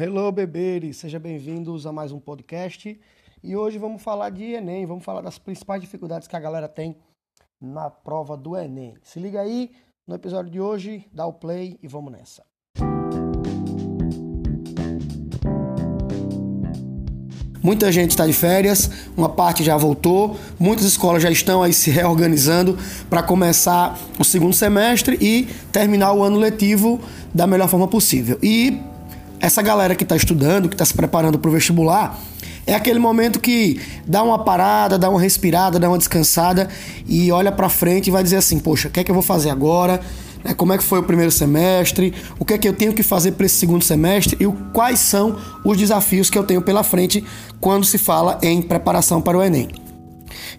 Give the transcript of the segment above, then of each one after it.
Hello, beberes! Sejam bem-vindos a mais um podcast. E hoje vamos falar de Enem, vamos falar das principais dificuldades que a galera tem na prova do Enem. Se liga aí no episódio de hoje, dá o play e vamos nessa. Muita gente está de férias, uma parte já voltou, muitas escolas já estão aí se reorganizando para começar o segundo semestre e terminar o ano letivo da melhor forma possível. E essa galera que está estudando, que está se preparando para o vestibular, é aquele momento que dá uma parada, dá uma respirada, dá uma descansada e olha para frente e vai dizer assim: Poxa, o que é que eu vou fazer agora? Né, como é que foi o primeiro semestre? O que é que eu tenho que fazer para esse segundo semestre? E quais são os desafios que eu tenho pela frente quando se fala em preparação para o Enem?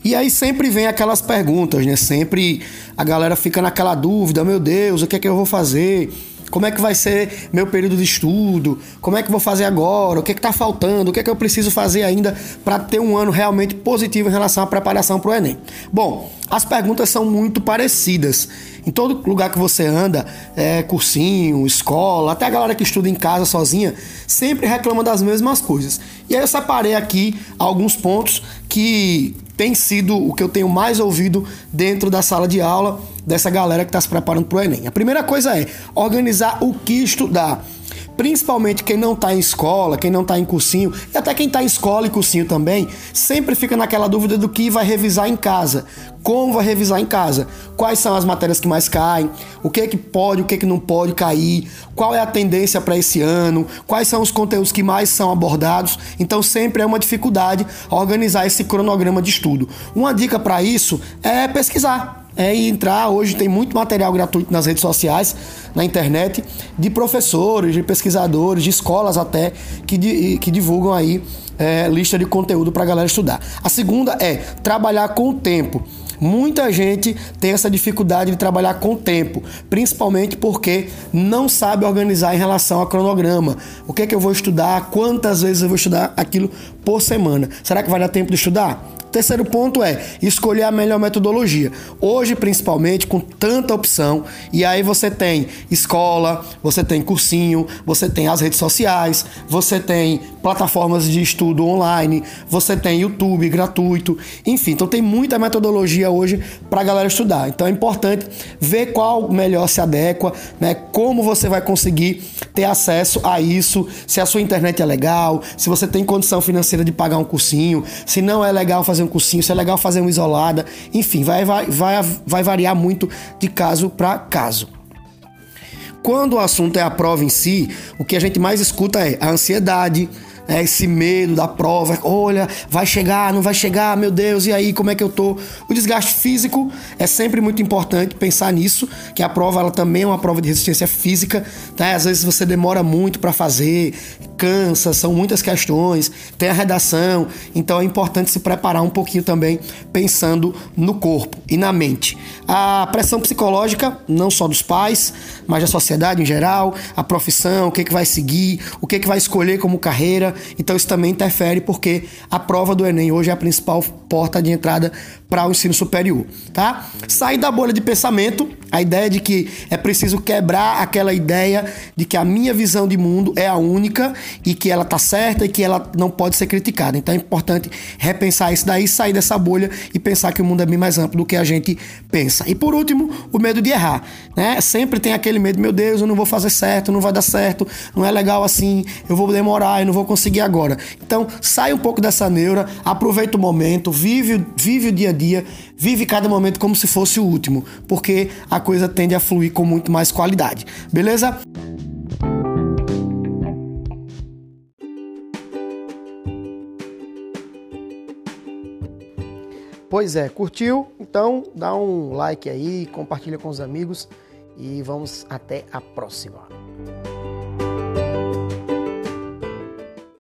E aí sempre vem aquelas perguntas, né? Sempre a galera fica naquela dúvida: meu Deus, o que é que eu vou fazer? Como é que vai ser meu período de estudo? Como é que vou fazer agora? O que é está faltando? O que é que eu preciso fazer ainda para ter um ano realmente positivo em relação à preparação para o Enem? Bom, as perguntas são muito parecidas. Em todo lugar que você anda, é, cursinho, escola, até a galera que estuda em casa sozinha, sempre reclama das mesmas coisas. E aí eu separei aqui alguns pontos que tem sido o que eu tenho mais ouvido dentro da sala de aula dessa galera que está se preparando para o Enem. A primeira coisa é organizar o que estudar. Principalmente quem não está em escola, quem não está em cursinho, e até quem está em escola e cursinho também, sempre fica naquela dúvida do que vai revisar em casa. Como vai revisar em casa? Quais são as matérias que mais caem? O que é que pode, o que é que não pode cair? Qual é a tendência para esse ano? Quais são os conteúdos que mais são abordados? Então sempre é uma dificuldade organizar esse cronograma de estudo. Uma dica para isso é pesquisar é entrar. Hoje tem muito material gratuito nas redes sociais, na internet, de professores, de pesquisadores, de escolas até, que, que divulgam aí é, lista de conteúdo para a galera estudar. A segunda é trabalhar com o tempo. Muita gente tem essa dificuldade de trabalhar com o tempo, principalmente porque não sabe organizar em relação ao cronograma. O que é que eu vou estudar? Quantas vezes eu vou estudar aquilo por semana? Será que vai dar tempo de estudar? Terceiro ponto é escolher a melhor metodologia. Hoje, principalmente, com tanta opção, e aí você tem escola, você tem cursinho, você tem as redes sociais, você tem plataformas de estudo online, você tem YouTube gratuito, enfim, então tem muita metodologia hoje para a galera estudar. Então é importante ver qual melhor se adequa, né? Como você vai conseguir ter acesso a isso, se a sua internet é legal, se você tem condição financeira de pagar um cursinho, se não é legal fazer um cursinho, se é legal fazer uma isolada, enfim, vai, vai, vai, vai variar muito de caso para caso. Quando o assunto é a prova em si, o que a gente mais escuta é a ansiedade, é esse medo da prova, olha, vai chegar, não vai chegar, meu Deus, e aí, como é que eu tô? O desgaste físico é sempre muito importante pensar nisso, que a prova ela também é uma prova de resistência física, tá? Às vezes você demora muito para fazer, cansa, são muitas questões, tem a redação, então é importante se preparar um pouquinho também pensando no corpo e na mente. A pressão psicológica, não só dos pais, mas da sociedade em geral, a profissão, o que, que vai seguir, o que, que vai escolher como carreira, então isso também interfere porque a prova do Enem hoje é a principal porta de entrada para o ensino superior, tá? Sair da bolha de pensamento, a ideia de que é preciso quebrar aquela ideia de que a minha visão de mundo é a única e que ela tá certa e que ela não pode ser criticada. Então é importante repensar isso daí, sair dessa bolha e pensar que o mundo é bem mais amplo do que a gente pensa. E por último, o medo de errar, né? Sempre tem aquele medo, meu Deus, eu não vou fazer certo, não vai dar certo, não é legal assim, eu vou demorar, eu não vou conseguir agora. Então, sai um pouco dessa neura, aproveita o momento, vive, vive o dia a dia, vive cada momento como se fosse o último, porque a coisa tende a fluir com muito mais qualidade. Beleza? Pois é, curtiu? Então dá um like aí, compartilha com os amigos e vamos até a próxima.